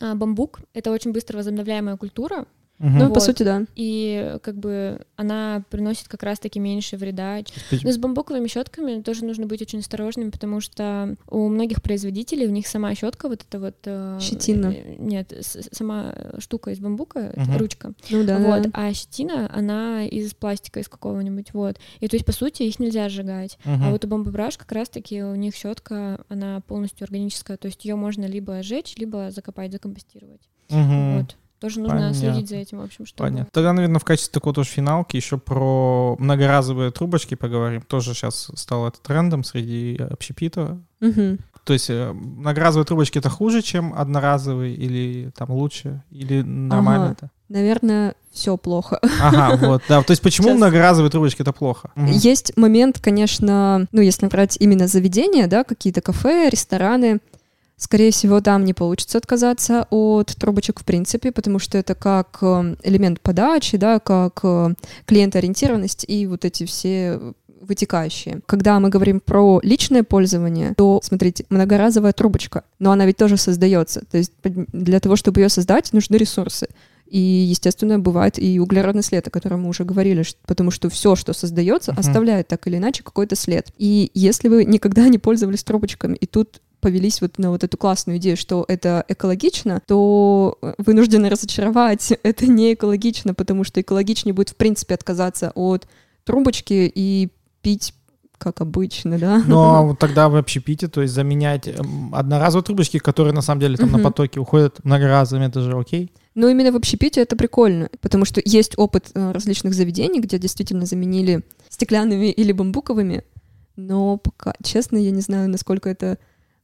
а, бамбук — это очень быстро возобновляемая культура, Мгм. Ну, Вот. по сути, да. И как бы она приносит как раз-таки меньше вреда. Ты- Но с бамбуковыми щетками тоже нужно быть очень осторожным, потому что у многих производителей у них сама щетка вот эта вот э, Щетина. э, Нет, с- сама штука из бамбука, Мгм. ручка. Ну да. вот, да. а щетина она из пластика из какого-нибудь вот. И то есть по сути их нельзя сжигать. Мгм. А вот у бомбобраш как раз-таки у них щетка, она полностью органическая, то есть ее можно либо сжечь, либо закопать, закомпостировать. Мгм. Вот. Тоже нужно Понятно. следить за этим, в общем, чтобы... Понятно. Тогда, наверное, в качестве такой тоже финалки еще про многоразовые трубочки поговорим. Тоже сейчас стало это трендом среди общепита. Мгм. То есть э, многоразовые трубочки это хуже, чем одноразовые, или там лучше, или нормально Ага. это? Наверное, все плохо. Ага, вот, да. То есть почему Сейчас. многоразовые трубочки это плохо? Мгм. Есть момент, конечно, ну, если брать именно заведения, да, какие-то кафе, рестораны, скорее всего, там не получится отказаться от трубочек в принципе, потому что это как э, элемент подачи, да, как э, клиентоориентированность и вот эти все вытекающие. Когда мы говорим про личное пользование, то, смотрите, многоразовая трубочка, но она ведь тоже создается. То есть для того, чтобы ее создать, нужны ресурсы. И, естественно, бывает и углеродный след, о котором мы уже говорили, потому что все, что создается, Мгм. оставляет так или иначе какой-то след. И если вы никогда не пользовались трубочками, и тут повелись вот на вот эту классную идею, что это экологично, то э, вынуждены разочаровать. Это не экологично, потому что экологичнее будет, в принципе, отказаться от трубочки и пить как обычно, да? Но вот тогда в общепите, то есть заменять эм, одноразовые трубочки, которые на самом деле там на Мгм. потоке уходят многоразовыми, это же окей? Но именно в общепите это прикольно, потому что есть опыт э, различных заведений, где действительно заменили стеклянными или бамбуковыми, но пока, честно, я не знаю, насколько это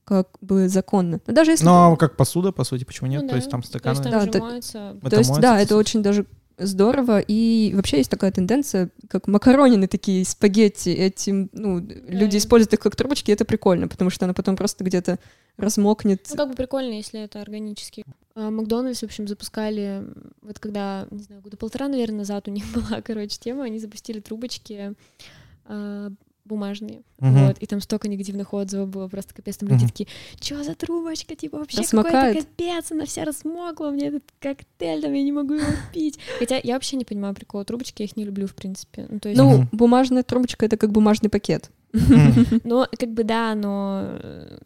как бы законно. Но даже если... Ну, а как посуда, по сути, почему нет? Ну то есть да. там То стаканы. есть там Да, же то- То есть, да, это очень даже здорово. И вообще есть такая тенденция, как макаронины такие, спагетти. Этим, ну, люди да. используют их как трубочки, и это прикольно, потому что она потом просто где-то размокнет. Ну, как бы прикольно, если это органически. А, Макдональдс, в общем, запускали, вот когда, не знаю, года полтора, наверное, назад у них была, короче, тема, они запустили трубочки а, бумажные, Мгм. вот, и там столько негативных отзывов было, просто капец, там люди Мгм. такие, чё за трубочка, типа, вообще какой-то капец, она вся размокла, мне этот коктейль, там, я не могу его пить. Хотя я вообще не понимаю прикола трубочки, я их не люблю, в принципе. Ну, то есть, Ну, бумажная трубочка — это как бумажный пакет. Ну, как бы да, но, э,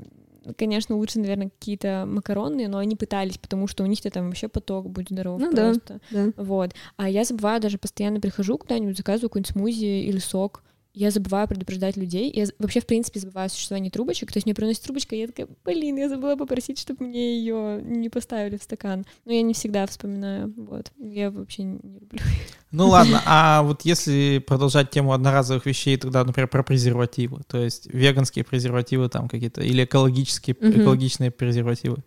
конечно, лучше, наверное, какие-то макароны, но они пытались, потому что у них-то там вообще поток, будь здоров, Ну да. просто. Да. Вот. А я забываю, даже постоянно прихожу куда-нибудь, заказываю какой-нибудь смузи или сок, я забываю предупреждать людей. Я вообще, в принципе, забываю о существовании трубочек. То есть мне приносит трубочка, и я такая, блин, я забыла попросить, чтобы мне ее не поставили в стакан. Но я не всегда вспоминаю. Вот. Я вообще не люблю. Ну ладно, а вот если продолжать тему одноразовых вещей, тогда, например, про презервативы, то есть веганские презервативы там какие-то, или экологические, экологичные презервативы.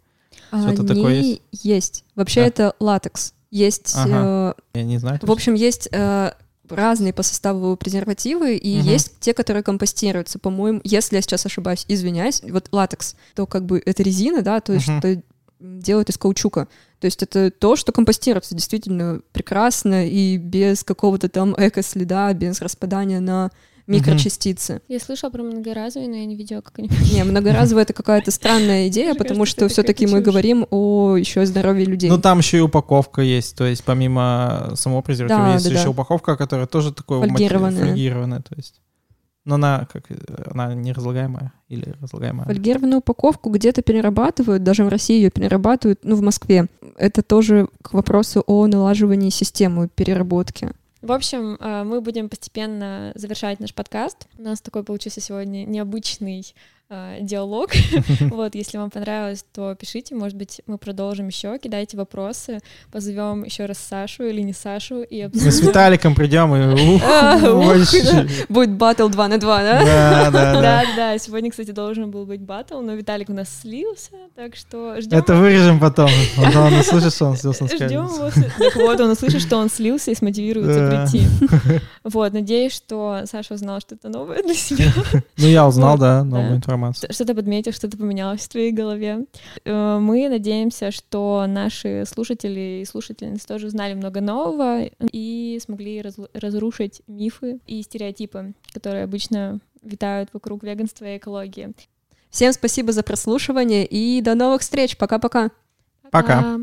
А Что-то такое Они есть. Вообще Да. это латекс. Есть, Ага. э, Я не знаю. в общем, есть э, разные по составу презервативы, и Мгм. есть те, которые компостируются. По-моему, если я сейчас ошибаюсь, извиняюсь, вот латекс, то как бы это резина, да, то есть Мгм. что делают из каучука. То есть это то, что компостируется действительно прекрасно и без какого-то там эко-следа, без распадания на микрочастицы. Я слышала про многоразовые, но я не видела, как они Не, многоразовая это какая-то странная идея, потому что все-таки какая-то мы говорим о еще здоровье людей. Ну там еще и упаковка есть, то есть помимо самого презерватива есть еще упаковка, которая тоже такой Фольгированная. то есть. Но она как она не разлагаемая или разлагаемая. Фольгированную упаковку где-то перерабатывают, даже в России ее перерабатывают, ну, в Москве. Это тоже к вопросу о налаживании системы переработки. В общем, э, мы будем постепенно завершать наш подкаст. У нас такой получился сегодня необычный диалог. Вот, если вам понравилось, то пишите, может быть, мы продолжим еще, кидайте вопросы, позовем еще раз Сашу или не Сашу и Мы с обсудим. Виталиком придем и А. Будет батл 2 на 2, да? Да, да, да. Да, сегодня, кстати, должен был быть батл, но Виталик у нас слился, так что ждем. Это вырежем потом. Он услышит, что он слился, Ждем его. Так вот, он услышит, что он слился и смотивируется прийти. Вот, надеюсь, что Саша узнал что-то новое для себя. Ну, я узнал, да. новую информацию. Что-то подметил, что-то поменялось в твоей голове. Э, Мы надеемся, что наши слушатели и слушательницы тоже узнали много нового и смогли разрушить мифы и стереотипы, которые обычно витают вокруг веганства и экологии. Всем спасибо за прослушивание и до новых встреч. Пока-пока. Пока.